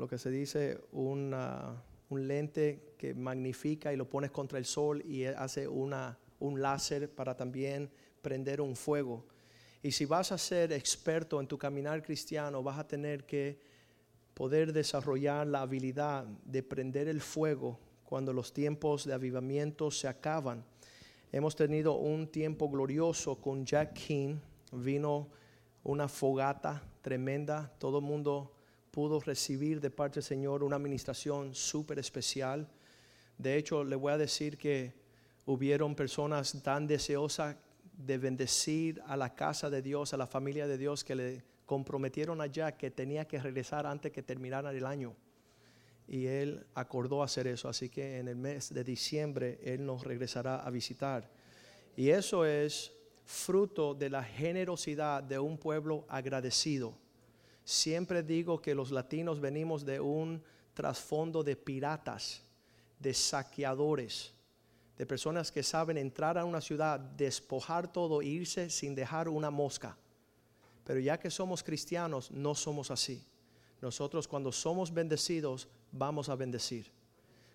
lo que se dice una, un lente que magnifica y lo pones contra el sol y hace una, un láser para también prender un fuego. Y si vas a ser experto en tu caminar cristiano, vas a tener que poder desarrollar la habilidad de prender el fuego cuando los tiempos de avivamiento se acaban. Hemos tenido un tiempo glorioso con Jack King, vino una fogata tremenda, todo el mundo pudo recibir de parte del Señor una administración súper especial. De hecho, le voy a decir que hubieron personas tan deseosas de bendecir a la casa de Dios, a la familia de Dios, que le comprometieron allá que tenía que regresar antes que terminara el año. Y él acordó hacer eso, así que en el mes de diciembre él nos regresará a visitar. Y eso es fruto de la generosidad de un pueblo agradecido. Siempre digo que los latinos venimos de un trasfondo de piratas, de saqueadores, de personas que saben entrar a una ciudad, despojar todo e irse sin dejar una mosca. Pero ya que somos cristianos, no somos así. Nosotros cuando somos bendecidos, vamos a bendecir.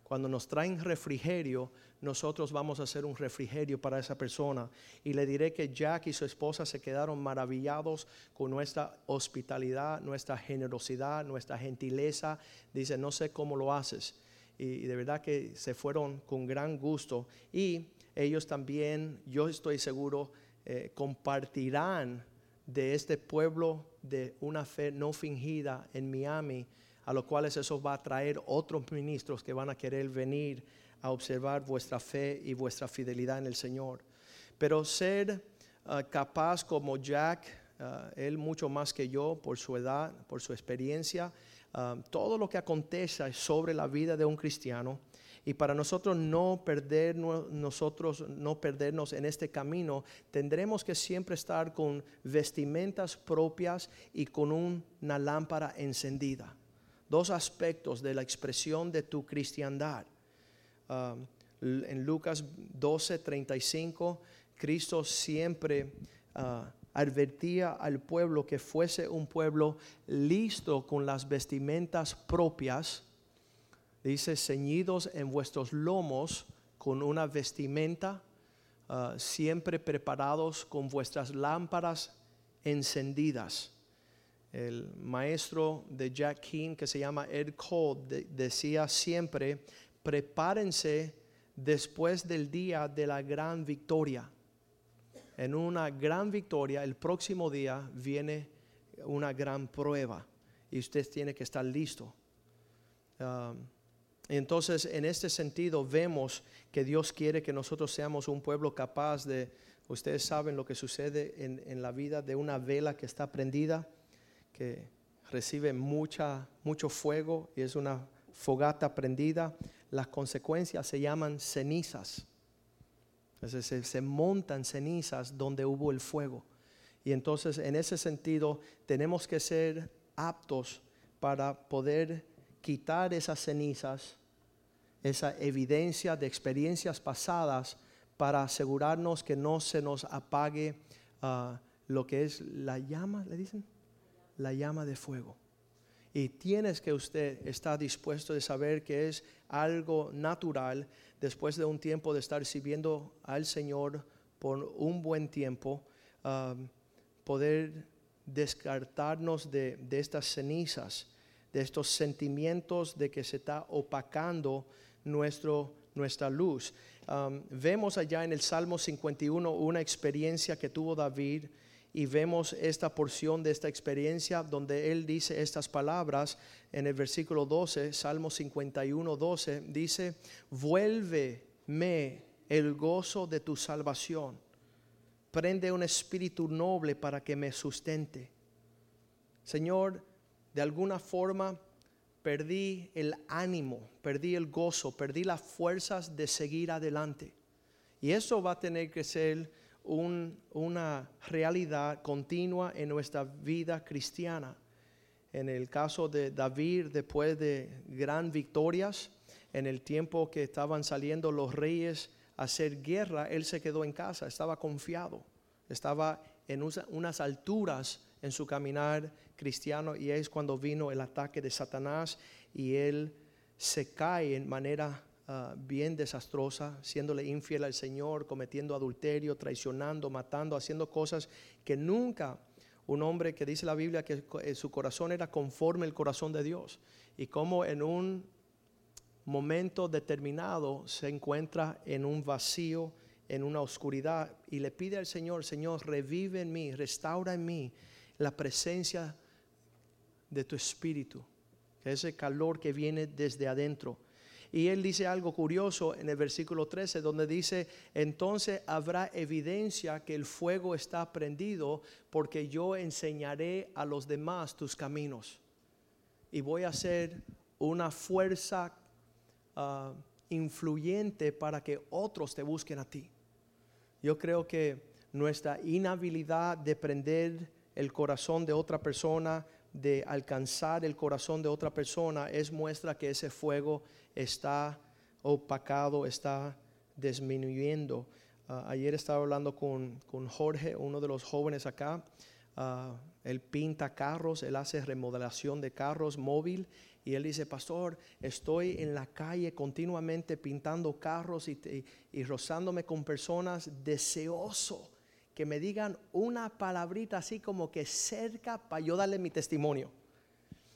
Cuando nos traen refrigerio, nosotros vamos a hacer un refrigerio para esa persona. Y le diré que Jack y su esposa se quedaron maravillados con nuestra hospitalidad, nuestra generosidad, nuestra gentileza. Dice, no sé cómo lo haces. Y, de verdad que se fueron con gran gusto. Y ellos también, yo estoy seguro, eh, compartirán de este pueblo de una fe no fingida en Miami a los cuales eso va a traer otros ministros que van a querer venir a observar vuestra fe y vuestra fidelidad en el Señor. Pero ser ah, capaz como Jack, ah, él mucho más que yo por su edad, por su experiencia, ah, todo lo que acontece sobre la vida de un cristiano, y para nosotros no perder nosotros no perdernos en este camino, tendremos que siempre estar con vestimentas propias y con una lámpara encendida dos aspectos de la expresión de tu cristiandad. Um, en Lucas 12, 35, Cristo siempre uh, advertía al pueblo que fuese un pueblo listo con las vestimentas propias, dice, ceñidos en vuestros lomos con una vestimenta, uh, siempre preparados con vuestras lámparas encendidas el maestro de Jack King que se llama Ed Cole decía siempre, prepárense después del día de la gran victoria. En una gran victoria, el próximo día viene una gran prueba y usted tiene que estar listo. Um, entonces, en este sentido, vemos que Dios quiere que nosotros seamos un pueblo capaz de, ustedes saben lo que sucede en, en la vida de una vela que está prendida que recibe mucha, mucho fuego y es una fogata prendida, las consecuencias se llaman cenizas. Entonces se, se, montan cenizas donde hubo el fuego. Y entonces en ese sentido tenemos que ser aptos para poder quitar esas cenizas, esa evidencia de experiencias pasadas, para asegurarnos que no se nos apague ah, lo que es la llama, le dicen la llama de fuego. Y tienes que usted estar dispuesto de saber que es algo natural después de un tiempo de estar sirviendo al Señor por un buen tiempo, um, poder descartarnos de, estas cenizas, de estos sentimientos de que se está opacando nuestro, nuestra luz. Um, vemos allá en el Salmo 51 una experiencia que tuvo David y vemos esta porción de esta experiencia donde él dice estas palabras en el versículo 12, Salmo 51, 12, dice, vuélveme el gozo de tu salvación, prende un espíritu noble para que me sustente. Señor, de alguna forma perdí el ánimo, perdí el gozo, perdí las fuerzas de seguir adelante. Y eso va a tener que ser una realidad continua en nuestra vida cristiana. En el caso de David, después de gran victorias, en el tiempo que estaban saliendo los reyes a hacer guerra, él se quedó en casa, estaba confiado, estaba en unas alturas en su caminar cristiano y es cuando vino el ataque de Satanás y él se cae en manera ah, bien desastrosa, siéndole infiel al Señor, cometiendo adulterio, traicionando, matando, haciendo cosas que nunca un hombre que dice la Biblia que eh, su corazón era conforme el corazón de Dios y como en un momento determinado se encuentra en un vacío, en una oscuridad y le pide al Señor, Señor, revive en mí, restaura en mí la presencia de tu espíritu, ese calor que viene desde adentro. Y él dice algo curioso en el versículo 13, donde dice, entonces habrá evidencia que el fuego está prendido, porque yo enseñaré a los demás tus caminos. Y voy a ser una fuerza Ah, influyente para que otros te busquen a ti. Yo creo que nuestra inhabilidad de prender el corazón de otra persona, de alcanzar el corazón de otra persona, es muestra que ese fuego está opacado, está disminuyendo. Ah, ayer estaba hablando con, Jorge, uno de los jóvenes acá. Uh, él pinta carros, él hace remodelación de carros móvil y él dice, pastor, estoy en la calle continuamente pintando carros y, rozándome con personas deseoso que me digan una palabrita así como que cerca para yo darle mi testimonio.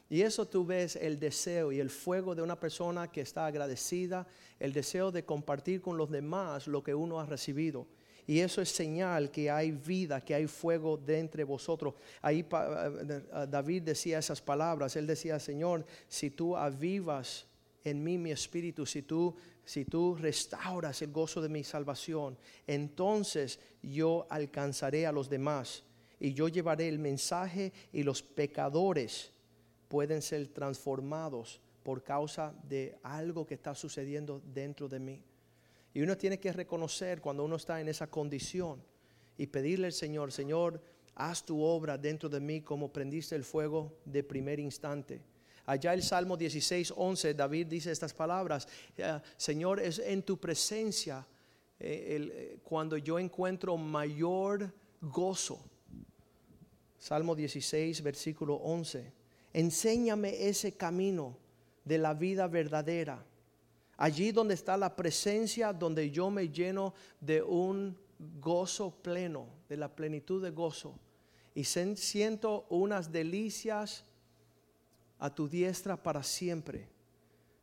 Y eso tú ves el deseo y el fuego de una persona que está agradecida, el deseo de compartir con los demás lo que uno ha recibido. Y eso es señal que hay vida, que hay fuego de entre vosotros. Ahí eh, David decía esas palabras. Él decía, Señor, si tú avivas en mí mi espíritu, si tú, si tú restauras el gozo de mi salvación, entonces yo alcanzaré a los demás y yo llevaré el mensaje y los pecadores pueden ser transformados por causa de algo que está sucediendo dentro de mí. Y uno tiene que reconocer cuando uno está en esa condición y pedirle al Señor, Señor, haz tu obra dentro de mí como prendiste el fuego de primer instante. Allá el Salmo 16, 11, David dice estas palabras, eh, Señor, es en tu presencia eh, eh, cuando yo encuentro mayor gozo. Salmo 16, versículo 11. Enséñame ese camino de la vida verdadera Allí donde está la presencia, donde yo me lleno de un gozo pleno, de la plenitud de gozo. Y siento unas delicias a tu diestra para siempre.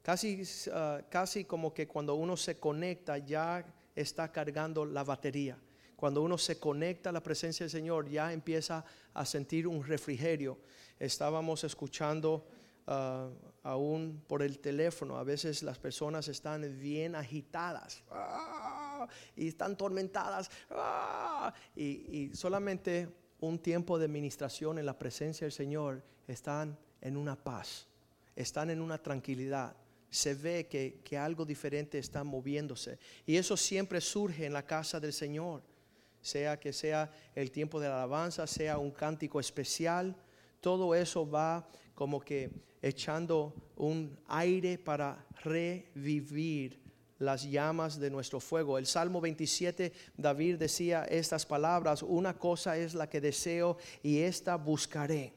Casi, ah, casi como que cuando uno se conecta ya está cargando la batería. Cuando uno se conecta a la presencia del Señor ya empieza a sentir un refrigerio. Estábamos escuchando uh, aún por el teléfono. A veces las personas están bien agitadas ¡ah! y están tormentadas ¡ah! y, solamente un tiempo de ministración en la presencia del Señor están en una paz, están en una tranquilidad. Se ve que, que algo diferente está moviéndose. Y eso siempre surge en la casa del Señor. Sea que sea el tiempo de la alabanza, sea un cántico especial, todo eso va como que echando un aire para revivir las llamas de nuestro fuego. El Salmo 27, David decía estas palabras, una cosa es la que deseo y esta buscaré.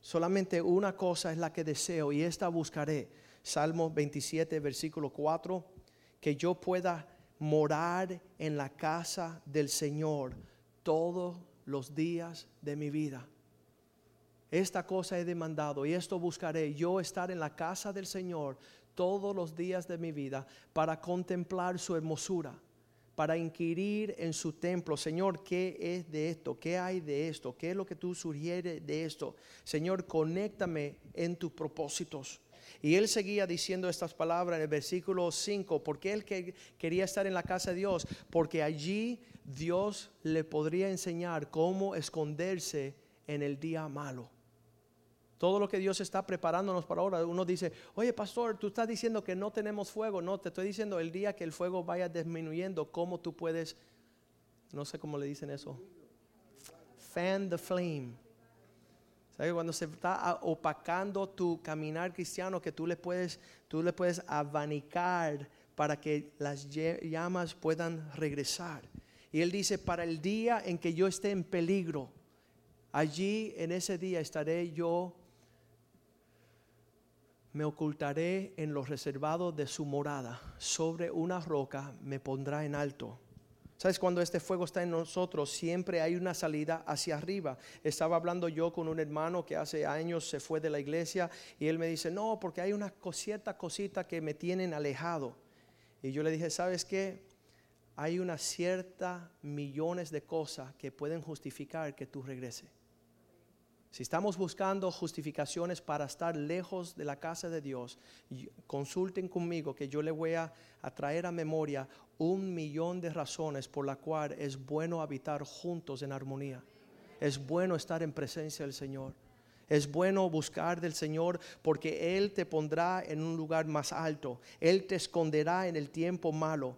Solamente una cosa es la que deseo y esta buscaré. Salmo 27, versículo 4, que yo pueda morar en la casa del Señor todos los días de mi vida. Esta cosa he demandado y esto buscaré, yo estar en la casa del Señor todos los días de mi vida para contemplar su hermosura, para inquirir en su templo. Señor, ¿qué es de esto? ¿Qué hay de esto? ¿Qué es lo que tú sugieres de esto? Señor, conéctame en tus propósitos. Y él seguía diciendo estas palabras en el versículo 5, porque él quería estar en la casa de Dios, porque allí Dios le podría enseñar cómo esconderse en el día malo. Todo lo que Dios está preparándonos para ahora. Uno dice, oye pastor, tú estás diciendo que no tenemos fuego. No, te estoy diciendo el día que el fuego vaya disminuyendo, cómo tú puedes, no sé cómo le dicen eso, fan the flame. ¿Sabes? Cuando se está opacando tu caminar cristiano, que tú le puedes, tú le puedes abanicar para que las llamas puedan regresar. Y él dice, para el día en que yo esté en peligro, Allí en ese día estaré yo, me ocultaré en los reservados de su morada, sobre una roca me pondrá en alto. ¿Sabes? Cuando este fuego está en nosotros, siempre hay una salida hacia arriba. Estaba hablando yo con un hermano que hace años se fue de la iglesia y él me dice, no, porque hay una cosita, cosita que me tienen alejado. Y yo le dije, ¿sabes qué? Hay una cierta millones de cosas que pueden justificar que tú regreses. Si estamos buscando justificaciones para estar lejos de la casa de Dios, consulten conmigo que yo le voy a, traer a memoria un millón de razones por la cual es bueno habitar juntos en armonía. Es bueno estar en presencia del Señor. Es bueno buscar del Señor porque Él te pondrá en un lugar más alto. Él te esconderá en el tiempo malo.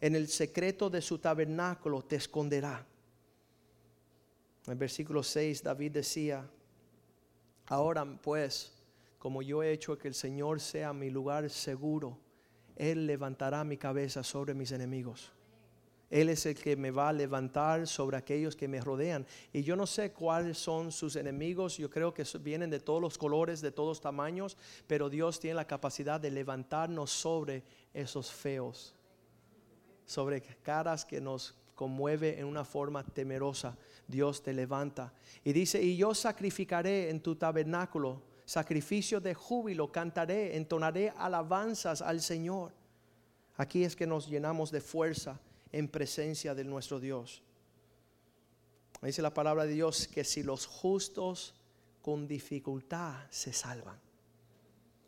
En el secreto de su tabernáculo te esconderá. En versículo 6 David decía, ahora pues, como yo he hecho que el Señor sea mi lugar seguro, Él levantará mi cabeza sobre mis enemigos. Él es el que me va a levantar sobre aquellos que me rodean. Y yo no sé cuáles son sus enemigos. Yo creo que vienen de todos los colores, de todos tamaños. Pero Dios tiene la capacidad de levantarnos sobre esos feos. Sobre caras que nos conmueve en una forma temerosa. Dios te levanta. Y dice, y yo sacrificaré en tu tabernáculo sacrificio de júbilo, cantaré, entonaré alabanzas al Señor. Aquí es que nos llenamos de fuerza en presencia de nuestro Dios. Dice la palabra de Dios que si los justos con dificultad se salvan.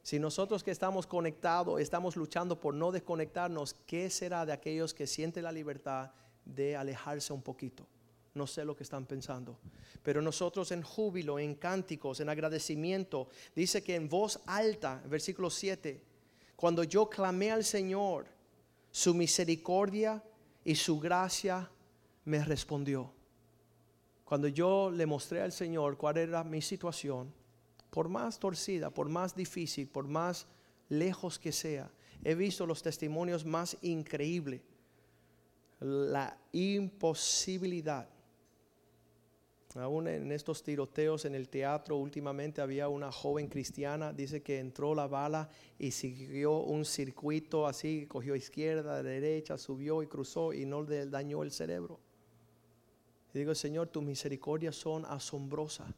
Si nosotros que estamos conectados, estamos luchando por no desconectarnos, ¿qué será de aquellos que sienten la libertad de alejarse un poquito? no sé lo que están pensando. Pero nosotros en júbilo, en cánticos, en agradecimiento, dice que en voz alta, versículo 7, cuando yo clamé al Señor, su misericordia y su gracia me respondió. Cuando yo le mostré al Señor cuál era mi situación, por más torcida, por más difícil, por más lejos que sea, he visto los testimonios más increíbles. La imposibilidad Aún en estos tiroteos en el teatro, últimamente había una joven cristiana, dice que entró la bala y siguió un circuito así, cogió izquierda, derecha, subió y cruzó y no le dañó el cerebro. Y digo, Señor, tus misericordias son asombrosas.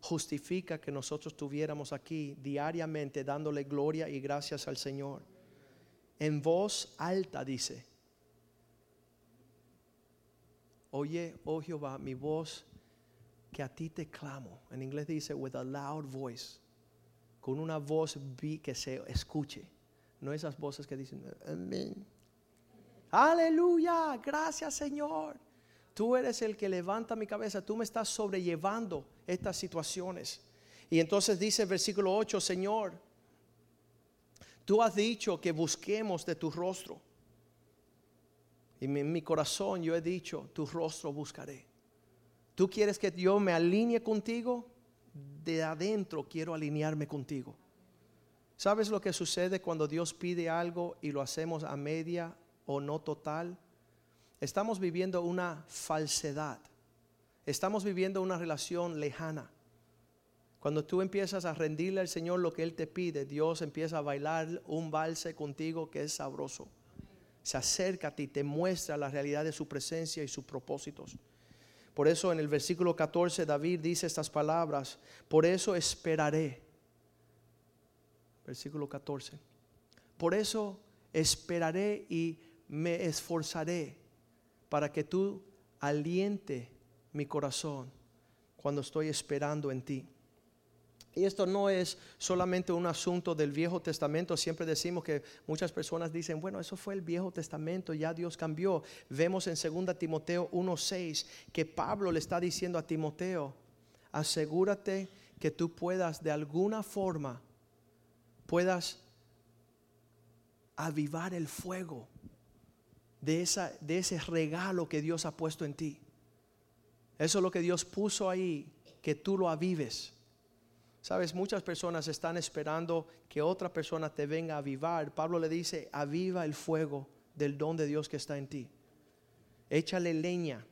Justifica que nosotros estuviéramos aquí diariamente dándole gloria y gracias al Señor. En voz alta dice, oye, oh Jehová, mi voz que a ti te clamo. En inglés dice with a loud voice. Con una voz que se escuche. No esas voces que dicen amén. Aleluya, gracias Señor. Tú eres el que levanta mi cabeza. Tú me estás sobrellevando estas situaciones. Y entonces dice el versículo 8, Señor, tú has dicho que busquemos de tu rostro. Y en mi corazón yo he dicho, tu rostro buscaré. Tú quieres que yo me alinee contigo, de adentro quiero alinearme contigo. ¿Sabes lo que sucede cuando Dios pide algo y lo hacemos a media o no total? Estamos viviendo una falsedad. Estamos viviendo una relación lejana. Cuando tú empiezas a rendirle al Señor lo que Él te pide, Dios empieza a bailar un valse contigo que es sabroso. Se acerca a ti, te muestra la realidad de su presencia y sus propósitos. Por eso en el versículo 14 David dice estas palabras, por eso esperaré. Versículo 14. Por eso esperaré y me esforzaré para que tú aliente mi corazón cuando estoy esperando en ti. Y esto no es solamente un asunto del Viejo Testamento. Siempre decimos que muchas personas dicen, bueno, eso fue el Viejo Testamento, ya Dios cambió. Vemos en 2 Timoteo 1.6 que Pablo le está diciendo a Timoteo, asegúrate que tú puedas de alguna forma, puedas avivar el fuego de, esa, de ese regalo que Dios ha puesto en ti. Eso es lo que Dios puso ahí, que tú lo avives. Sabes, muchas personas están esperando que otra persona te venga a avivar. Pablo le dice, aviva el fuego del don de Dios que está en ti. Échale leña.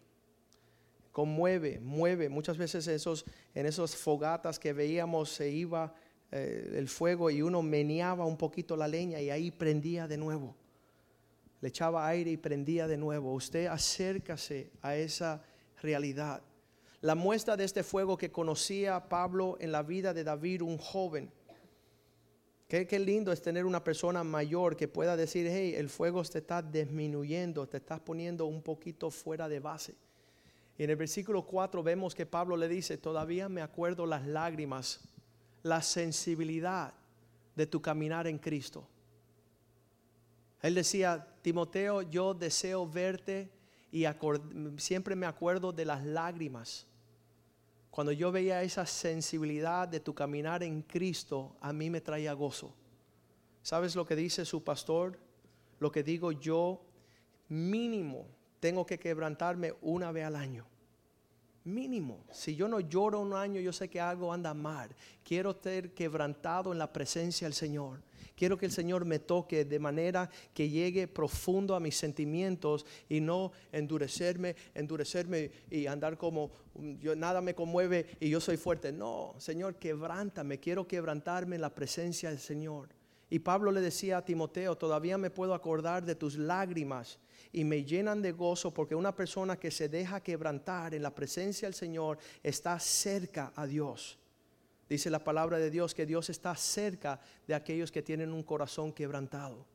conmueve, mueve. Muchas veces esos, en esos fogatas que veíamos se iba eh, el fuego y uno meneaba un poquito la leña y ahí prendía de nuevo. Le echaba aire y prendía de nuevo. Usted acércase a esa realidad. La muestra de este fuego que conocía Pablo en la vida de David, un joven. Qué, qué, lindo es tener una persona mayor que pueda decir, hey, el fuego te está disminuyendo, te estás poniendo un poquito fuera de base. Y en el versículo 4 vemos que Pablo le dice, todavía me acuerdo las lágrimas, la sensibilidad de tu caminar en Cristo. Él decía, Timoteo, yo deseo verte y siempre me acuerdo de las lágrimas. Cuando yo veía esa sensibilidad de tu caminar en Cristo, a mí me traía gozo. ¿Sabes lo que dice su pastor? Lo que digo yo, mínimo, tengo que quebrantarme una vez al año. Mínimo. Si yo no lloro un año, yo sé que algo anda mal. Quiero ser quebrantado en la presencia del Señor. Quiero que el Señor me toque de manera que llegue profundo a mis sentimientos y no endurecerme, endurecerme y andar como yo, nada me conmueve y yo soy fuerte. No, Señor, quebrántame. Quiero quebrantarme en la presencia del Señor. Y Pablo le decía a Timoteo, todavía me puedo acordar de tus lágrimas y me llenan de gozo porque una persona que se deja quebrantar en la presencia del Señor está cerca a Dios. Dice la palabra de Dios que Dios está cerca de aquellos que tienen un corazón quebrantado.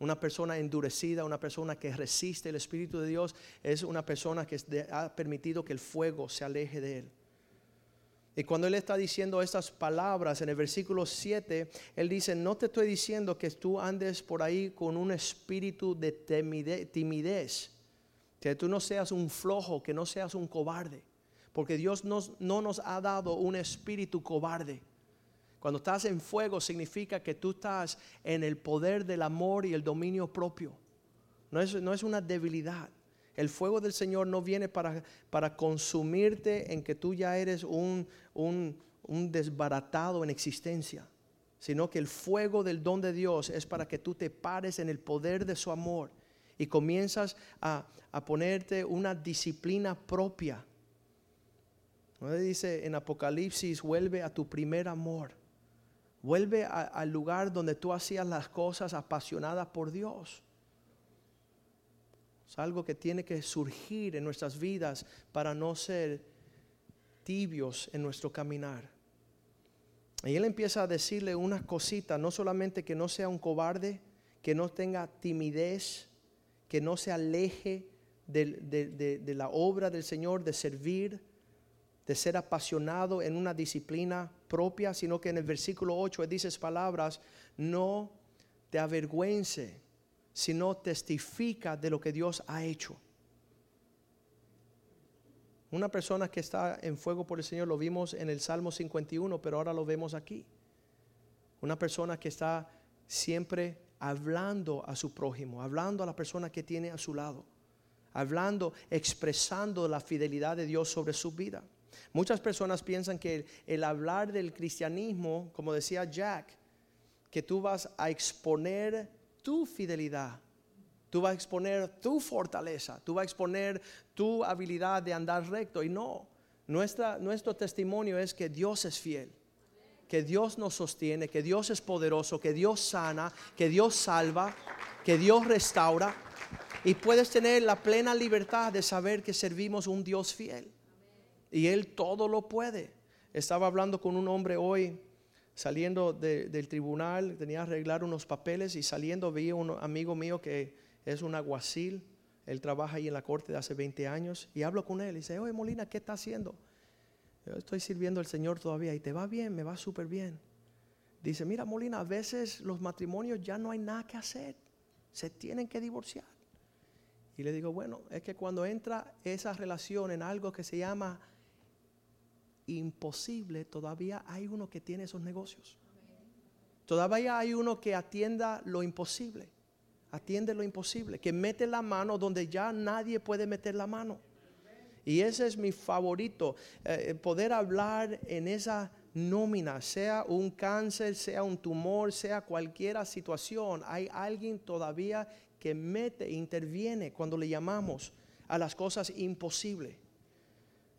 Una persona endurecida, una persona que resiste el Espíritu de Dios, es una persona que ha permitido que el fuego se aleje de él. Y cuando Él está diciendo estas palabras en el versículo 7, Él dice, no te estoy diciendo que tú andes por ahí con un espíritu de timidez, que tú no seas un flojo, que no seas un cobarde. Porque Dios no nos ha dado un espíritu cobarde. Cuando estás en fuego significa que tú estás en el poder del amor y el dominio propio. No es, no es una debilidad. El fuego del Señor no viene para, para consumirte en que tú ya eres un, un, desbaratado en existencia, sino que el fuego del don de Dios es para que tú te pares en el poder de su amor y comienzas a, a ponerte una disciplina propia ¿No dice en Apocalipsis, vuelve a tu primer amor? Vuelve al lugar donde tú hacías las cosas apasionadas por Dios. Es algo que tiene que surgir en nuestras vidas para no ser tibios en nuestro caminar. Y él empieza a decirle una cosita, no solamente que no sea un cobarde, que no tenga timidez, que no se aleje de, de la obra del Señor, de servir, de ser apasionado en una disciplina propia, sino que en el versículo 8 dice palabras, no te avergüence, sino testifica de lo que Dios ha hecho. Una persona que está en fuego por el Señor lo vimos en el Salmo 51, pero ahora lo vemos aquí. Una persona que está siempre hablando a su prójimo, hablando a la persona que tiene a su lado, hablando, expresando la fidelidad de Dios sobre su vida. Muchas personas piensan que el, hablar del cristianismo, como decía Jack, que tú vas a exponer tu fidelidad, tú vas a exponer tu fortaleza, tú vas a exponer tu habilidad de andar recto. Y no, nuestro testimonio es que Dios es fiel, que Dios nos sostiene, que Dios es poderoso, que Dios sana, que Dios salva, que Dios restaura. Y puedes tener la plena libertad de saber que servimos un Dios fiel. Y Él todo lo puede. Estaba hablando con un hombre hoy, saliendo del tribunal, tenía que arreglar unos papeles y saliendo vi un amigo mío que es un aguacil. Él trabaja ahí en la corte de hace 20 años y hablo con él y dice, oye Molina, ¿qué está haciendo? Yo estoy sirviendo al Señor todavía y te va bien, me va súper bien. Dice, mira Molina, a veces los matrimonios ya no hay nada que hacer, se tienen que divorciar. Y le digo, bueno, es que cuando entra esa relación en algo que se llama imposible, todavía hay uno que tiene esos negocios. Todavía hay uno que atienda lo imposible. Atiende lo imposible. Que mete la mano donde ya nadie puede meter la mano. Y ese es mi favorito. Eh, poder hablar en esa nómina, sea un cáncer, sea un tumor, sea cualquier situación. Hay alguien todavía que mete, interviene cuando le llamamos a las cosas imposibles.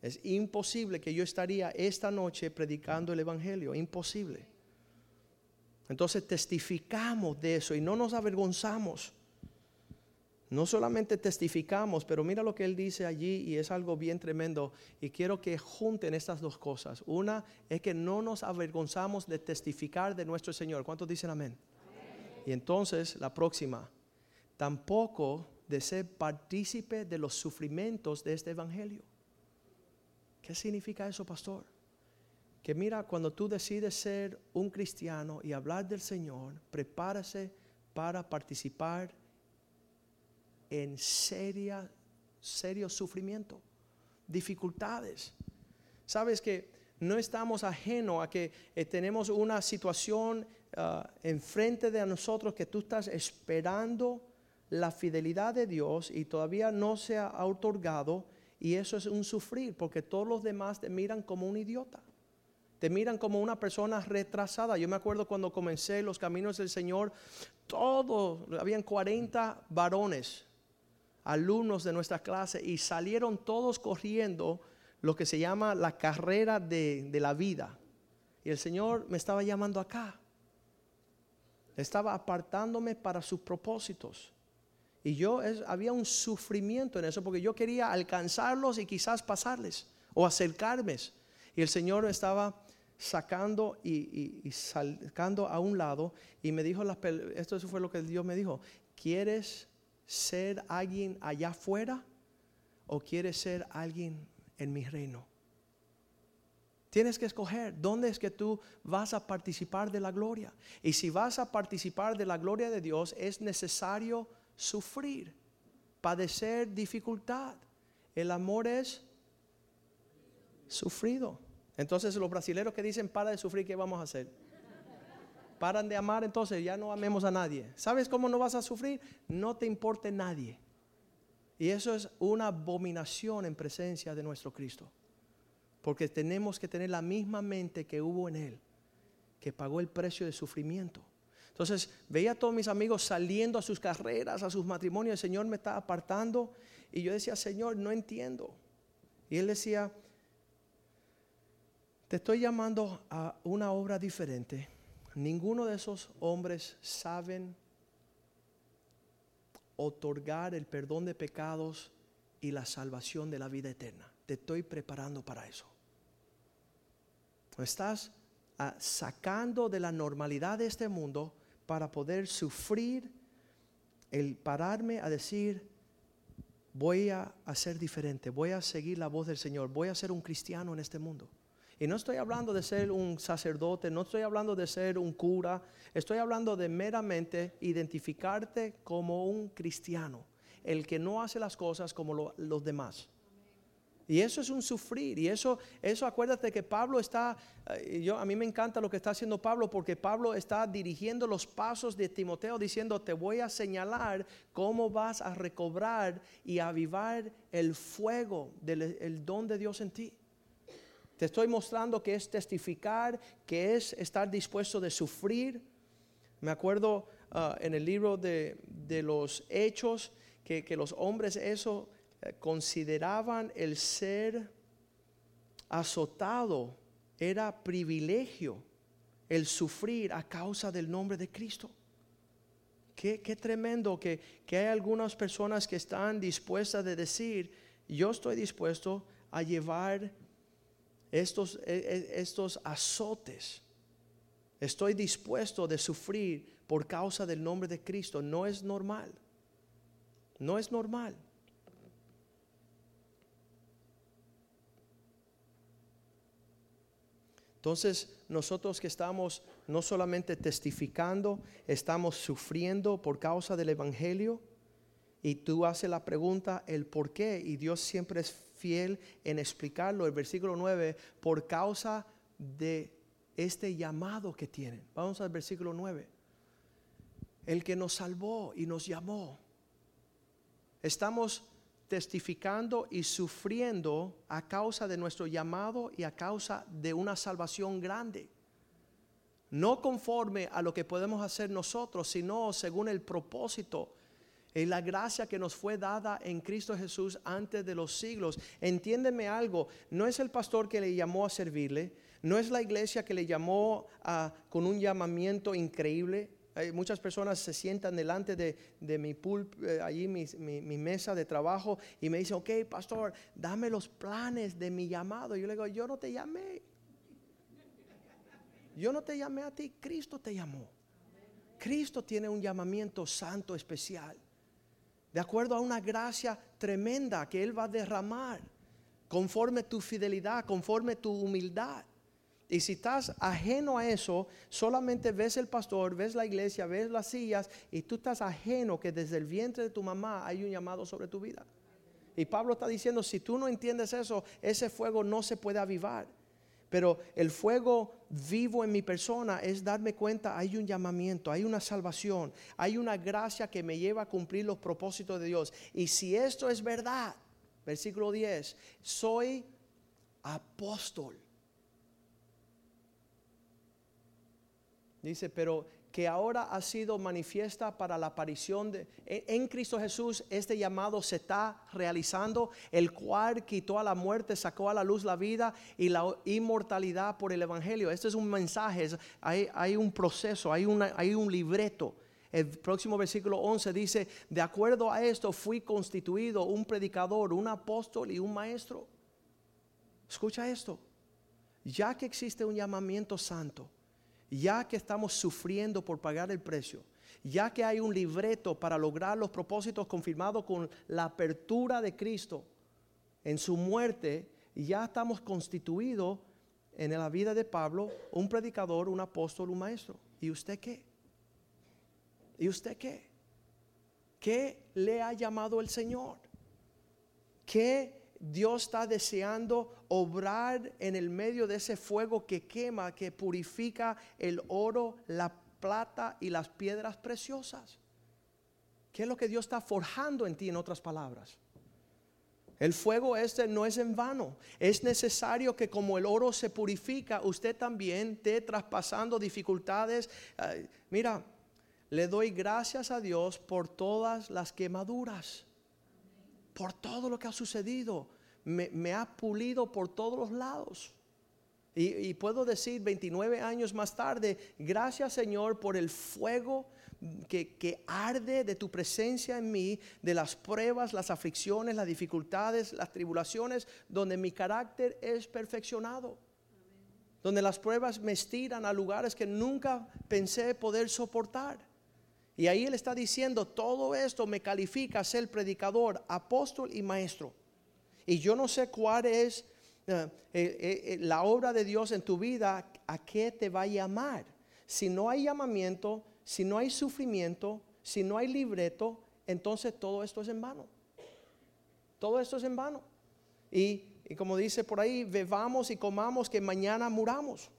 Es imposible que yo estaría esta noche predicando el Evangelio, imposible. Entonces testificamos de eso y no nos avergonzamos. No solamente testificamos, pero mira lo que él dice allí y es algo bien tremendo. Y quiero que junten estas dos cosas. Una es que no nos avergonzamos de testificar de nuestro Señor. ¿Cuántos dicen amén? Y entonces la próxima, tampoco de ser partícipe de los sufrimientos de este Evangelio. ¿Qué significa eso, pastor? Que mira, cuando tú decides ser un cristiano y hablar del Señor, prepárase para participar en seria, serio sufrimiento, dificultades. Sabes que no estamos ajenos a que eh, tenemos una situación ah, enfrente de nosotros que tú estás esperando la fidelidad de Dios y todavía no se ha otorgado y eso es un sufrir porque todos los demás te miran como un idiota. Te miran como una persona retrasada. Yo me acuerdo cuando comencé los caminos del Señor, todos, habían 40 varones, alumnos de nuestra clase, y salieron todos corriendo lo que se llama la carrera de, de la vida. Y el Señor me estaba llamando acá. Estaba apartándome para sus propósitos. Y yo había un sufrimiento en eso porque yo quería alcanzarlos y quizás pasarles o acercarme. Y el Señor estaba sacando y, sacando a un lado y me dijo, esto fue lo que Dios me dijo, ¿quieres ser alguien allá afuera o quieres ser alguien en mi reino? Tienes que escoger dónde es que tú vas a participar de la gloria. Y si vas a participar de la gloria de Dios, es necesario sufrir, padecer dificultad. El amor es sufrido. Entonces los brasileños que dicen para de sufrir, ¿qué vamos a hacer? Paran de amar, entonces ya no amemos a nadie. ¿Sabes cómo no vas a sufrir? No te importe nadie. Y eso es una abominación en presencia de nuestro Cristo. Porque tenemos que tener la misma mente que hubo en Él, que pagó el precio de sufrimiento. Entonces veía a todos mis amigos saliendo a sus carreras, a sus matrimonios, el Señor me estaba apartando y yo decía, Señor, no entiendo. Y Él decía, te estoy llamando a una obra diferente. Ninguno de esos hombres saben otorgar el perdón de pecados y la salvación de la vida eterna. Te estoy preparando para eso. Estás ah, sacando de la normalidad de este mundo para poder sufrir el pararme a decir, voy a hacer diferente, voy a seguir la voz del Señor, voy a ser un cristiano en este mundo. Y no estoy hablando de ser un sacerdote, no estoy hablando de ser un cura, estoy hablando de meramente identificarte como un cristiano, el que no hace las cosas como los demás. Y eso es un sufrir. Y eso, eso acuérdate que Pablo está, eh, yo, a mí me encanta lo que está haciendo Pablo porque Pablo está dirigiendo los pasos de Timoteo diciendo, te voy a señalar cómo vas a recobrar y avivar el fuego del don de Dios en ti. Te estoy mostrando que es testificar, que es estar dispuesto de sufrir. Me acuerdo ah, en el libro de, los hechos que, que los hombres eso consideraban el ser azotado era privilegio, el sufrir a causa del nombre de Cristo. Qué, tremendo que, que, hay algunas personas que están dispuestas de decir, yo estoy dispuesto a llevar estos, e, e, estos azotes. Estoy dispuesto de sufrir por causa del nombre de Cristo. No es normal. No es normal. Entonces, nosotros que estamos no solamente testificando, estamos sufriendo por causa del Evangelio, y tú haces la pregunta, el por qué, y Dios siempre es fiel en explicarlo. El versículo 9, por causa de este llamado que tienen. Vamos al versículo 9. El que nos salvó y nos llamó. Estamos testificando y sufriendo a causa de nuestro llamado y a causa de una salvación grande. No conforme a lo que podemos hacer nosotros, sino según el propósito Es la gracia que nos fue dada en Cristo Jesús antes de los siglos. Entiéndeme algo, no es el pastor que le llamó a servirle, no es la iglesia que le llamó a, con un llamamiento increíble. Muchas personas se sientan delante de, mi pulp, eh, allí mi, mesa de trabajo y me dicen, ok, pastor, dame los planes de mi llamado. Yo le digo, yo no te llamé. Yo no te llamé a ti, Cristo te llamó. Cristo tiene un llamamiento santo especial de acuerdo a una gracia tremenda que Él va a derramar, conforme tu fidelidad, conforme tu humildad. Y si estás ajeno a eso, solamente ves el pastor, ves la iglesia, ves las sillas y tú estás ajeno que desde el vientre de tu mamá hay un llamado sobre tu vida. Y Pablo está diciendo, si tú no entiendes eso, ese fuego no se puede avivar. Pero el fuego vivo en mi persona es darme cuenta, hay un llamamiento, hay una salvación, hay una gracia que me lleva a cumplir los propósitos de Dios. Y si esto es verdad, versículo 10, soy apóstol. Dice, pero que ahora ha sido manifiesta para la aparición de en Cristo Jesús este llamado se está realizando el cual quitó a la muerte sacó a la luz la vida y la inmortalidad por el evangelio este es un mensaje hay, un proceso hay, una, hay un libreto. El próximo versículo 11 dice de acuerdo a esto fui constituido un predicador un apóstol y un maestro escucha esto. Ya que existe un llamamiento santo ya que estamos sufriendo por pagar el precio, ya que hay un libreto para lograr los propósitos confirmados con la apertura de Cristo en su muerte, ya estamos constituidos en la vida de Pablo un predicador, un apóstol, un maestro. ¿Y usted qué? ¿Y usted qué? ¿Qué le ha llamado el Señor? ¿Qué Dios está deseando obrar en el medio de ese fuego que quema, que purifica el oro, la plata y las piedras preciosas. ¿Qué es lo que Dios está forjando en ti, en otras palabras? El fuego este no es en vano. Es necesario que como el oro se purifica, usted también esté traspasando dificultades. mira, le doy gracias a Dios por todas las quemaduras por todo lo que ha sucedido. Me, ha pulido por todos los lados. Y, puedo decir 29 años más tarde, gracias Señor por el fuego que, arde de tu presencia en mí, de las pruebas, las aflicciones, las dificultades, las tribulaciones, donde mi carácter es perfeccionado. Donde las pruebas me estiran a lugares que nunca pensé poder soportar. Y ahí él está diciendo, todo esto me califica a ser predicador, apóstol y maestro. Y yo no sé cuál es eh, eh, eh, la obra de Dios en tu vida, a qué te va a llamar. Si no hay llamamiento, si no hay sufrimiento, si no hay libreto, entonces todo esto es en vano. Todo esto es en vano. Y, y como dice por ahí, bebamos y comamos que mañana muramos.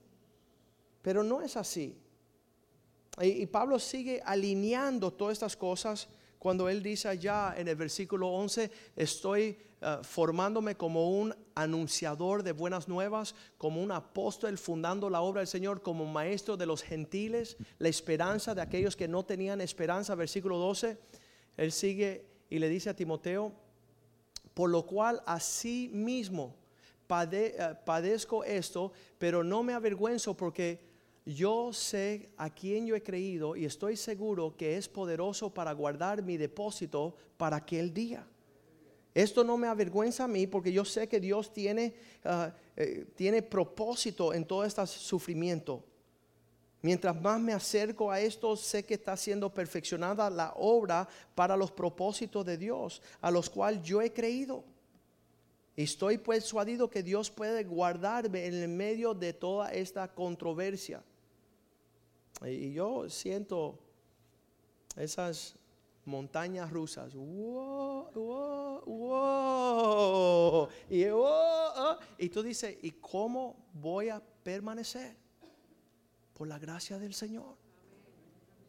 Pero no es así. Y, Pablo sigue alineando todas estas cosas cuando él dice allá en el versículo 11, estoy eh, formándome como un anunciador de buenas nuevas, como un apóstol fundando la obra del Señor, como maestro de los gentiles, la esperanza de aquellos que no tenían esperanza, versículo 12, él sigue y le dice a Timoteo, por lo cual así mismo eh, padezco esto, pero no me avergüenzo porque yo sé a quién yo he creído y estoy seguro que es poderoso para guardar mi depósito para aquel día. Esto no me avergüenza a mí porque yo sé que Dios tiene, ah, eh, tiene propósito en todo este sufrimiento. Mientras más me acerco a esto, sé que está siendo perfeccionada la obra para los propósitos de Dios, a los cuales yo he creído. Estoy persuadido que Dios puede guardarme en el medio de toda esta controversia. Y yo siento esas montañas rusas. Y, y tú dices, ¿y cómo voy a permanecer? Por la gracia del Señor.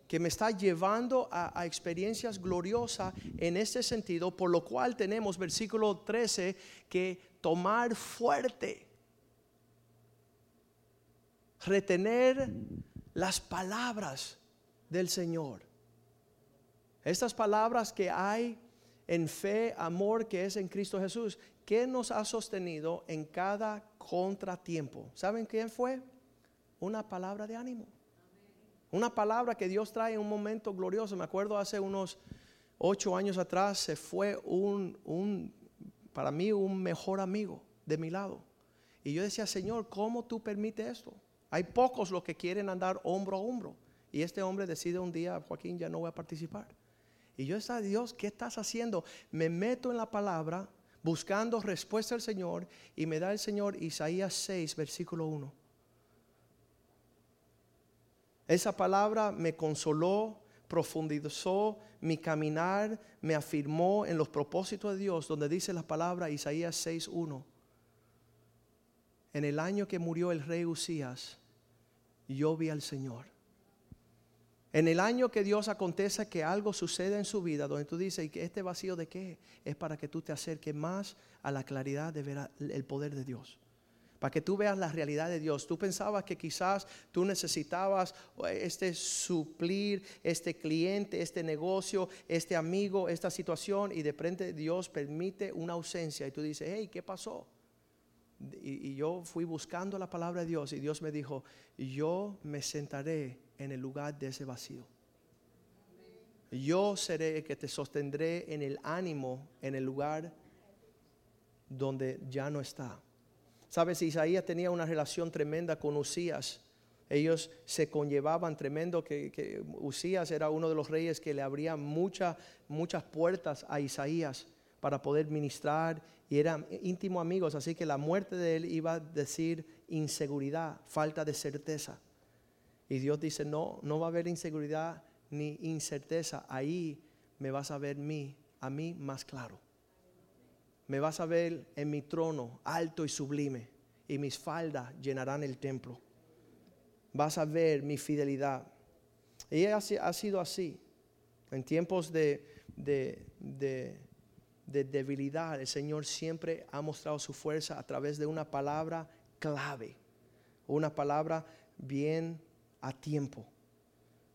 Que me está llevando a, a experiencias gloriosas en este sentido, por lo cual tenemos, versículo 13, que tomar fuerte, retener las palabras del Señor. Estas palabras que hay en fe, amor que es en Cristo Jesús, ¿qué nos ha sostenido en cada contratiempo? ¿Saben quién fue? Una palabra de ánimo. Una palabra que Dios trae en un momento glorioso. Me acuerdo hace unos ocho años atrás se fue un, un para mí, un mejor amigo de mi lado. Y yo decía, Señor, ¿cómo tú permites esto? Hay pocos los que quieren andar hombro a hombro. Y este hombre decide un día, Joaquín, ya no voy a participar. Y yo decía, Dios, ¿qué estás haciendo? Me meto en la palabra buscando respuesta al Señor y me da el Señor Isaías 6, versículo 1. Esa palabra me consoló, profundizó mi caminar, me afirmó en los propósitos de Dios, donde dice la palabra Isaías 6, 1 en el año que murió el rey Usías, yo vi al Señor. En el año que Dios acontece que algo sucede en su vida, donde tú dices, ¿y que este vacío de qué? Es para que tú te acerques más a la claridad de ver el poder de Dios. Para que tú veas la realidad de Dios. Tú pensabas que quizás tú necesitabas este suplir, este cliente, este negocio, este amigo, esta situación, y de repente Dios permite una ausencia. Y tú dices, hey, ¿qué pasó? Y, yo fui buscando la palabra de Dios y Dios me dijo, yo me sentaré en el lugar de ese vacío. Yo seré el que te sostendré en el ánimo, en el lugar donde ya no está. Sabes, Isaías tenía una relación tremenda con Usías. Ellos se conllevaban tremendo que, que Usías era uno de los reyes que le abría muchas, muchas puertas a Isaías para poder ministrar y eran íntimos amigos, así que la muerte de él iba a decir inseguridad, falta de certeza. Y Dios dice, no, no va a haber inseguridad ni incerteza, ahí me vas a ver mí, a mí más claro. Me vas a ver en mi trono alto y sublime y mis faldas llenarán el templo. Vas a ver mi fidelidad. Y ha, sido así. En tiempos de de debilidad, el Señor siempre ha mostrado su fuerza a través de una palabra clave, una palabra bien a tiempo.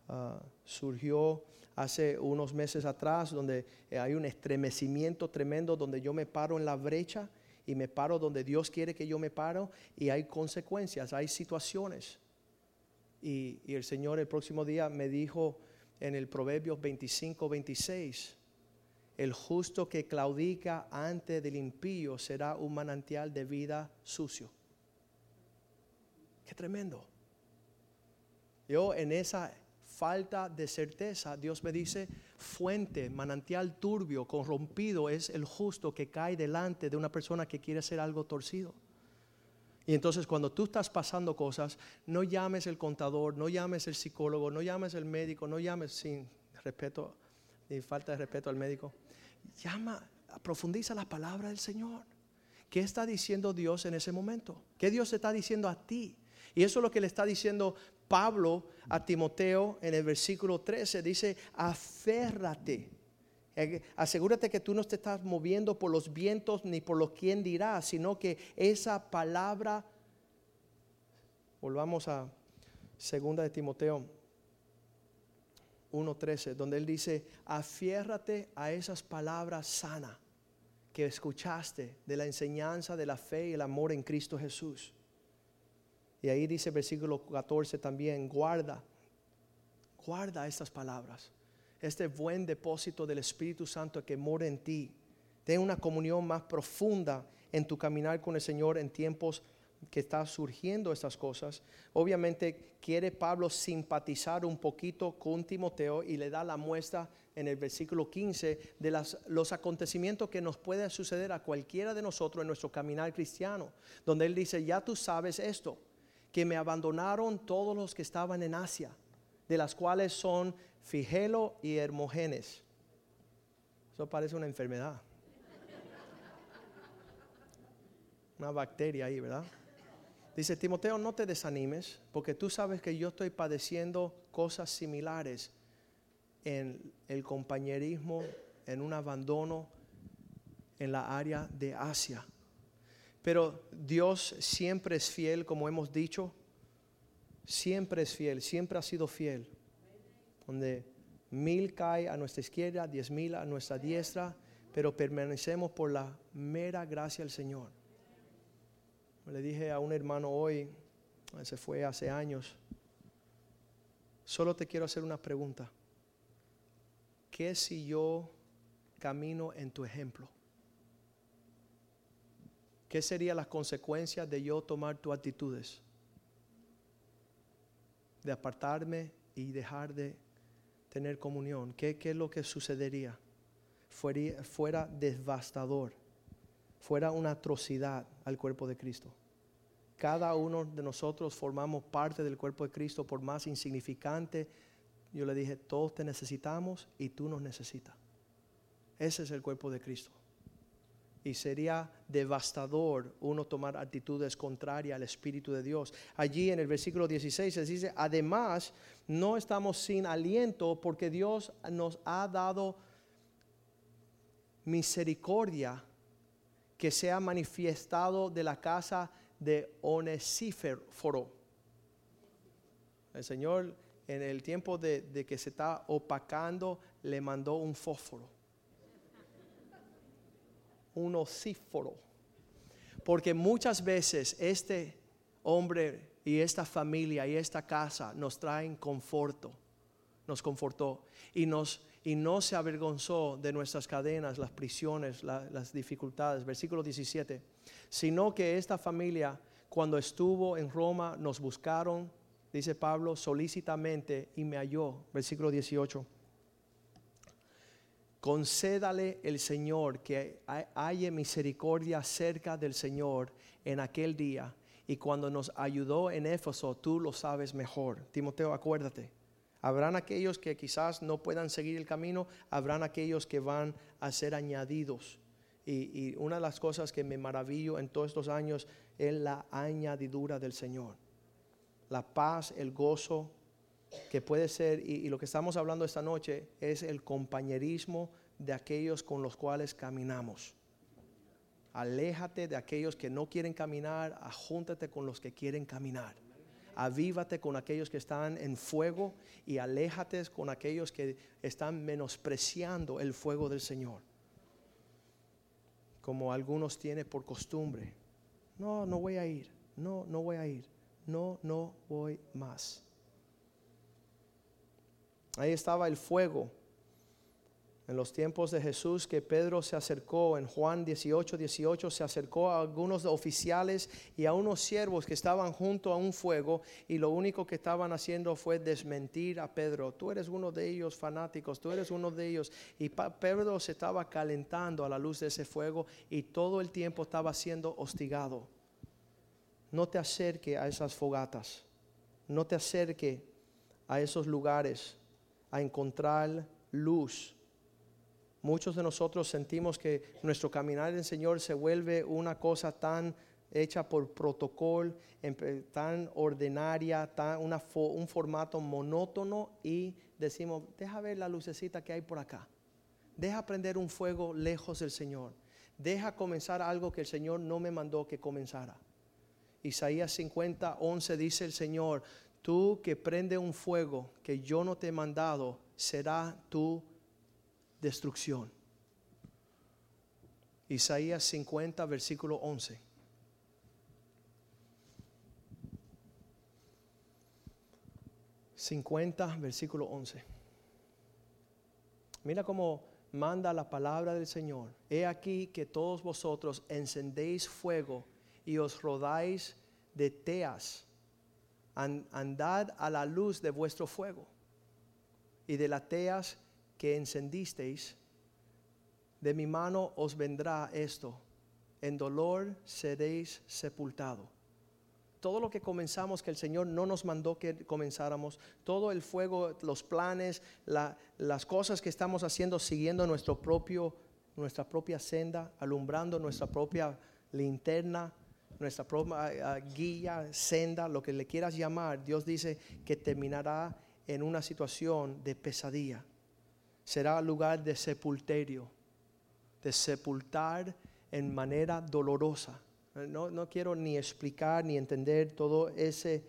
Ah, surgió hace unos meses atrás donde eh, hay un estremecimiento tremendo donde yo me paro en la brecha y me paro donde Dios quiere que yo me paro y hay consecuencias, hay situaciones. Y, y el Señor el próximo día me dijo en el Proverbios 25, 26, el justo que claudica ante del impío será un manantial de vida sucio. Qué tremendo. Yo en esa falta de certeza, Dios me dice, fuente, manantial turbio, corrompido es el justo que cae delante de una persona que quiere hacer algo torcido. Y entonces cuando tú estás pasando cosas, no llames el contador, no llames el psicólogo, no llames el médico, no llames sin respeto ni falta de respeto al médico llama, profundiza la palabra del Señor. ¿Qué está diciendo Dios en ese momento? ¿Qué Dios está diciendo a ti? Y eso es lo que le está diciendo Pablo a Timoteo en el versículo 13. Dice, aférrate. Eh, asegúrate que tú no te estás moviendo por los vientos ni por lo quien dirá, sino que esa palabra, volvamos a segunda de Timoteo 1.13, donde él dice, afiérrate a esas palabras sanas que escuchaste de la enseñanza de la fe y el amor en Cristo Jesús. Y ahí dice versículo 14 también, guarda, guarda estas palabras, este buen depósito del Espíritu Santo que mora en ti. Ten una comunión más profunda en tu caminar con el Señor en tiempos que está surgiendo estas cosas, obviamente quiere Pablo simpatizar un poquito con Timoteo y le da la muestra en el versículo 15 de los acontecimientos que nos puede suceder a cualquiera de nosotros en nuestro caminar cristiano, donde él dice, ya tú sabes esto, que me abandonaron todos los que estaban en Asia, de las cuales son Figelo y Hermogenes. Eso parece una enfermedad. Una bacteria ahí, ¿verdad? Dice, Timoteo, no te desanimes, porque tú sabes que yo estoy padeciendo cosas similares en el compañerismo, en un abandono en la área de Asia. Pero Dios siempre es fiel, como hemos dicho, siempre es fiel, siempre ha sido fiel. Donde Mil cae a nuestra izquierda, diez mil a nuestra diestra, pero permanecemos por la mera gracia del Señor. Le dije a un hermano hoy, se fue hace años, solo te quiero hacer una pregunta. ¿Qué si yo camino en tu ejemplo? ¿Qué sería la consecuencia de yo tomar tus actitudes? De apartarme y dejar de tener comunión. ¿Qué, qué es lo que sucedería? Fuera, fuera devastador, fuera una atrocidad al cuerpo de Cristo. Cada uno de nosotros formamos parte del cuerpo de Cristo, por más insignificante. Yo le dije, todos te necesitamos y tú nos necesitas. Ese es el cuerpo de Cristo y sería devastador uno tomar actitudes contrarias al Espíritu de Dios. Allí en el versículo 16 se dice, además, no estamos sin aliento porque Dios nos ha dado misericordia que se ha manifestado de la casa de Onesífero. El Señor en el tiempo de, de que se está opacando le mandó un fósforo un osíforo. Porque muchas veces este hombre y esta familia y esta casa nos traen conforto, nos confortó y, nos, y no se avergonzó de nuestras cadenas, las prisiones, las dificultades. Versículo 17. Sino que esta familia, cuando estuvo en Roma, nos buscaron, dice Pablo, solícitamente y me halló. Versículo 18 concédale el Señor que haya misericordia cerca del Señor en aquel día. Y cuando nos ayudó en Éfeso, tú lo sabes mejor. Timoteo, acuérdate. Habrán aquellos que quizás no puedan seguir el camino, habrán aquellos que van a ser añadidos. Y, y una de las cosas que me maravillo en todos estos años es la añadidura del Señor. La paz, el gozo, que puede ser, y, lo que estamos hablando esta noche, es el compañerismo de aquellos con los cuales caminamos. Aléjate de aquellos que no quieren caminar, ajúntate con los que quieren caminar. Avívate con aquellos que están en fuego y aléjate con aquellos que están menospreciando el fuego del Señor. Como algunos tienen por costumbre. No, no voy a ir. No, no voy a ir. No, no voy más. Ahí estaba el fuego. En los tiempos de Jesús que Pedro se acercó, en Juan 18, 18, se acercó a algunos oficiales y a unos siervos que estaban junto a un fuego y lo único que estaban haciendo fue desmentir a Pedro. Tú eres uno de ellos fanáticos, tú eres uno de ellos. Y Pedro se estaba calentando a la luz de ese fuego y todo el tiempo estaba siendo hostigado. No te acerque a esas fogatas, no te acerque a esos lugares a encontrar luz. Muchos de nosotros sentimos que nuestro caminar en el Señor se vuelve una cosa tan hecha por protocolo, tan ordinaria, tan un formato monótono y decimos, deja ver la lucecita que hay por acá. Deja prender un fuego lejos del Señor. Deja comenzar algo que el Señor no me mandó que comenzara. Isaías 50, 11 dice el Señor, Tú que prende un fuego que yo no te he mandado, será tu destrucción. Isaías 50, versículo 11. Cincuenta, versículo 11. Mira cómo manda la palabra del Señor. He aquí que todos vosotros encendéis fuego y os rodáis de teas andad a la luz de vuestro fuego y de las teas que encendisteis, de mi mano os vendrá esto, en dolor seréis sepultado. Todo lo que comenzamos que el Señor no nos mandó que comenzáramos, todo el fuego, los planes, las cosas que estamos haciendo siguiendo nuestro propio, nuestra propia senda, alumbrando nuestra propia linterna, nuestra propia guía, senda, lo que le quieras llamar, Dios dice que terminará en una situación de pesadilla. Será lugar de sepulterio, de sepultar en manera dolorosa. No, no quiero ni explicar ni entender todo ese,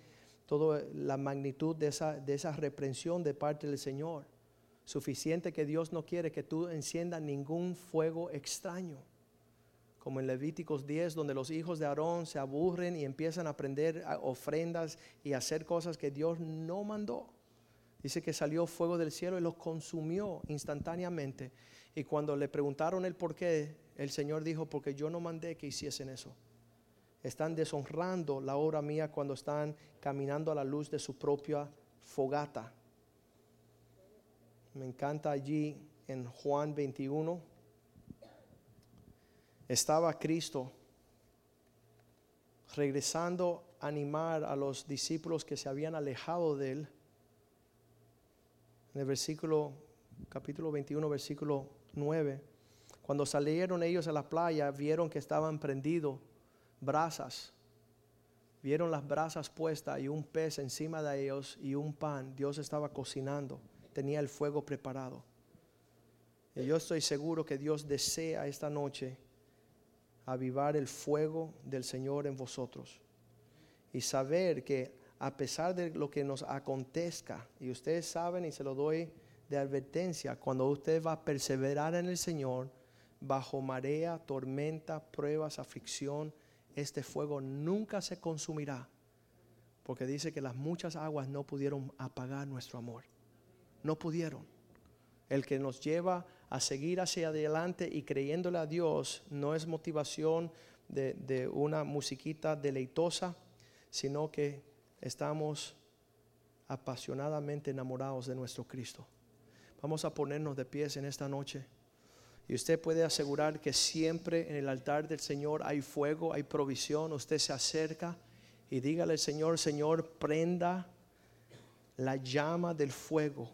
toda la magnitud de esa, de esa reprensión de parte del Señor. Suficiente que Dios no quiere que tú enciendas ningún fuego extraño. Como en Levíticos 10, donde los hijos de Aarón se aburren y empiezan a prender ofrendas y hacer cosas que Dios no mandó. Dice que salió fuego del cielo y los consumió instantáneamente. Y cuando le preguntaron el por qué, el Señor dijo, porque yo no mandé que hiciesen eso. Están deshonrando la obra mía cuando están caminando a la luz de su propia fogata. Me encanta allí en Juan 21. Estaba Cristo regresando a animar a los discípulos que se habían alejado de él. En el versículo, capítulo 21, versículo 9. Cuando salieron ellos a la playa, vieron que estaban prendidos brasas. Vieron las brasas puestas y un pez encima de ellos y un pan. Dios estaba cocinando tenía el fuego preparado. Y yo estoy seguro que Dios desea esta noche avivar el fuego del Señor en vosotros. Y saber que a pesar de lo que nos acontezca, y ustedes saben y se lo doy de advertencia, cuando usted va a perseverar en el Señor, bajo marea, tormenta, pruebas, aflicción, este fuego nunca se consumirá, porque dice que las muchas aguas no pudieron apagar nuestro amor no pudieron. El que nos lleva a seguir hacia adelante y creyéndole a Dios no es motivación de, una musiquita deleitosa, sino que estamos apasionadamente enamorados de nuestro Cristo. Vamos a ponernos de pies en esta noche. Y usted puede asegurar que siempre en el altar del Señor hay fuego, hay provisión. Usted se acerca y dígale al Señor, Señor, prenda la llama del fuego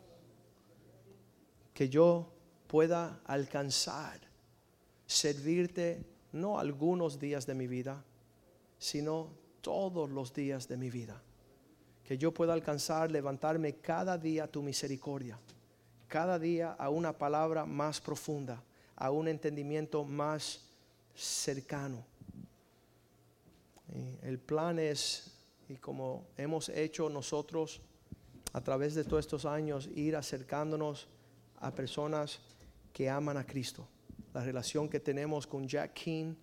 que yo pueda alcanzar, servirte no algunos días de mi vida, sino todos los días de mi vida. Que yo pueda alcanzar, levantarme cada día tu misericordia, cada día a una palabra más profunda, a un entendimiento más cercano. el plan es, y como hemos hecho nosotros a través de todos estos años, ir acercándonos a personas que aman a Cristo. La relación que tenemos con Jack King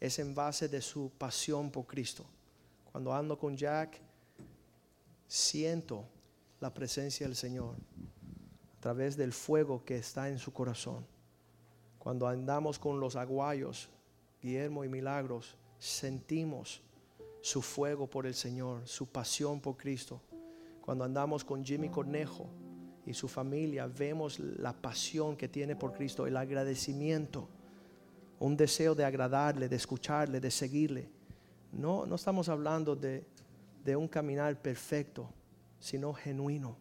es en base de su pasión por Cristo. Cuando ando con Jack, siento la presencia del Señor a través del fuego que está en su corazón. Cuando andamos con los aguayos, Guillermo y Milagros, sentimos su fuego por el Señor, su pasión por Cristo. Cuando andamos con Jimmy Cornejo, y su familia, vemos la pasión que tiene por Cristo, el agradecimiento, un deseo de agradarle, de escucharle, de seguirle. No, no estamos hablando de, de un caminar perfecto, sino genuino.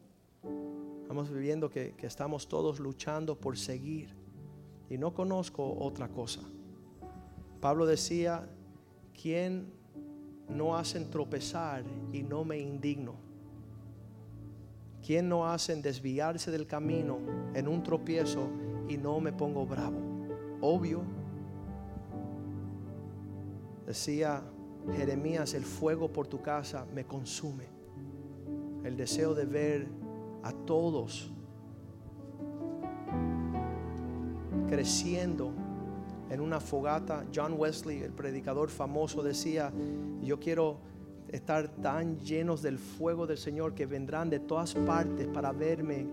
Estamos viviendo que, que estamos todos luchando por seguir. Y no conozco otra cosa. Pablo decía, ¿quién no hacen tropezar y no me indigno? ¿Quién no hacen desviarse del camino en un tropiezo y no me pongo bravo? Obvio. Decía Jeremías, el fuego por tu casa me consume. El deseo de ver a todos creciendo en una fogata. John Wesley, el predicador famoso, decía, yo quiero estar tan llenos del fuego del Señor que vendrán de todas partes para verme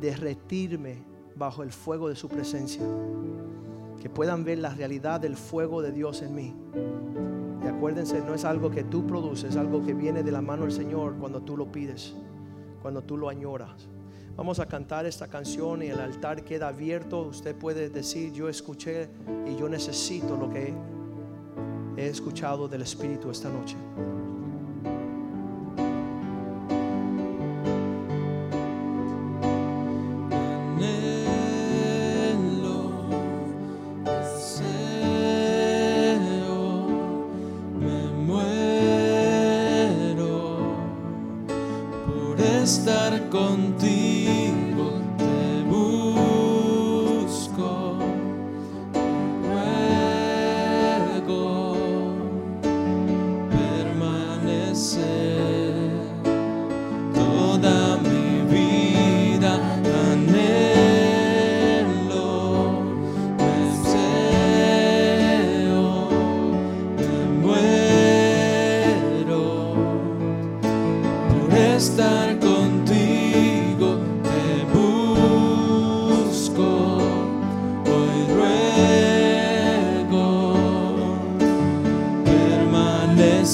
derretirme bajo el fuego de su presencia. Que puedan ver la realidad del fuego de Dios en mí. Acuérdense, no es algo que tú produces, es algo que viene de la mano del Señor cuando tú lo pides, cuando tú lo añoras. Vamos a cantar esta canción y el altar queda abierto. Usted puede decir, yo escuché y yo necesito lo que he escuchado del Espíritu esta noche.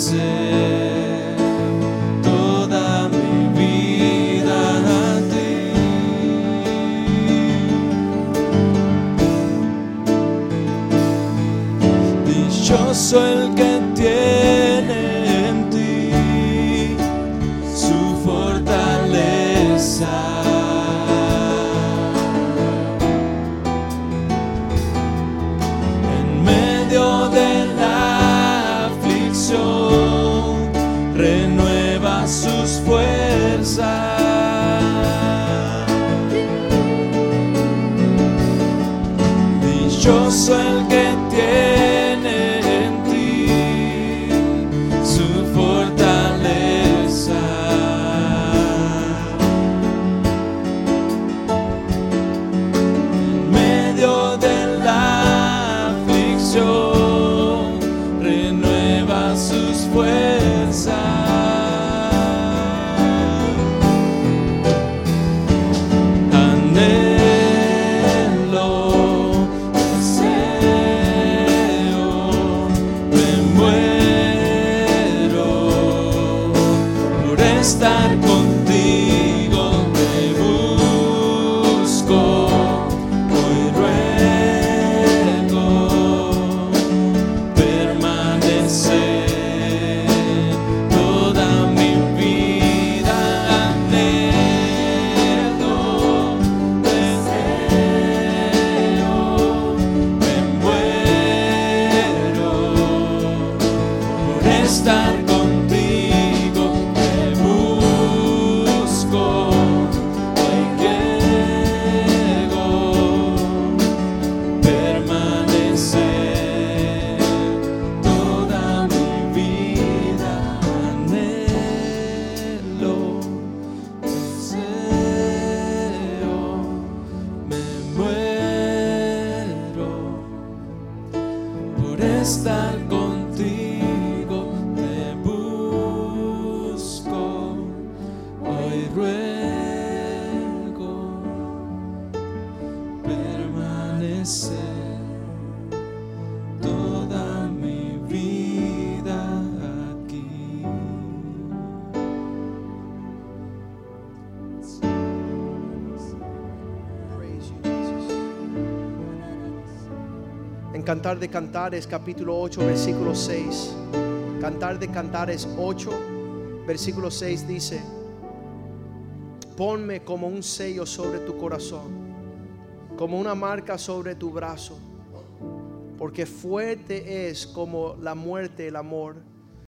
sin. De Cantares, capítulo 8, versículo 6. Cantar de Cantares 8, versículo 6 dice, ponme como un sello sobre tu corazón, como una marca sobre tu brazo, porque fuerte es como la muerte el amor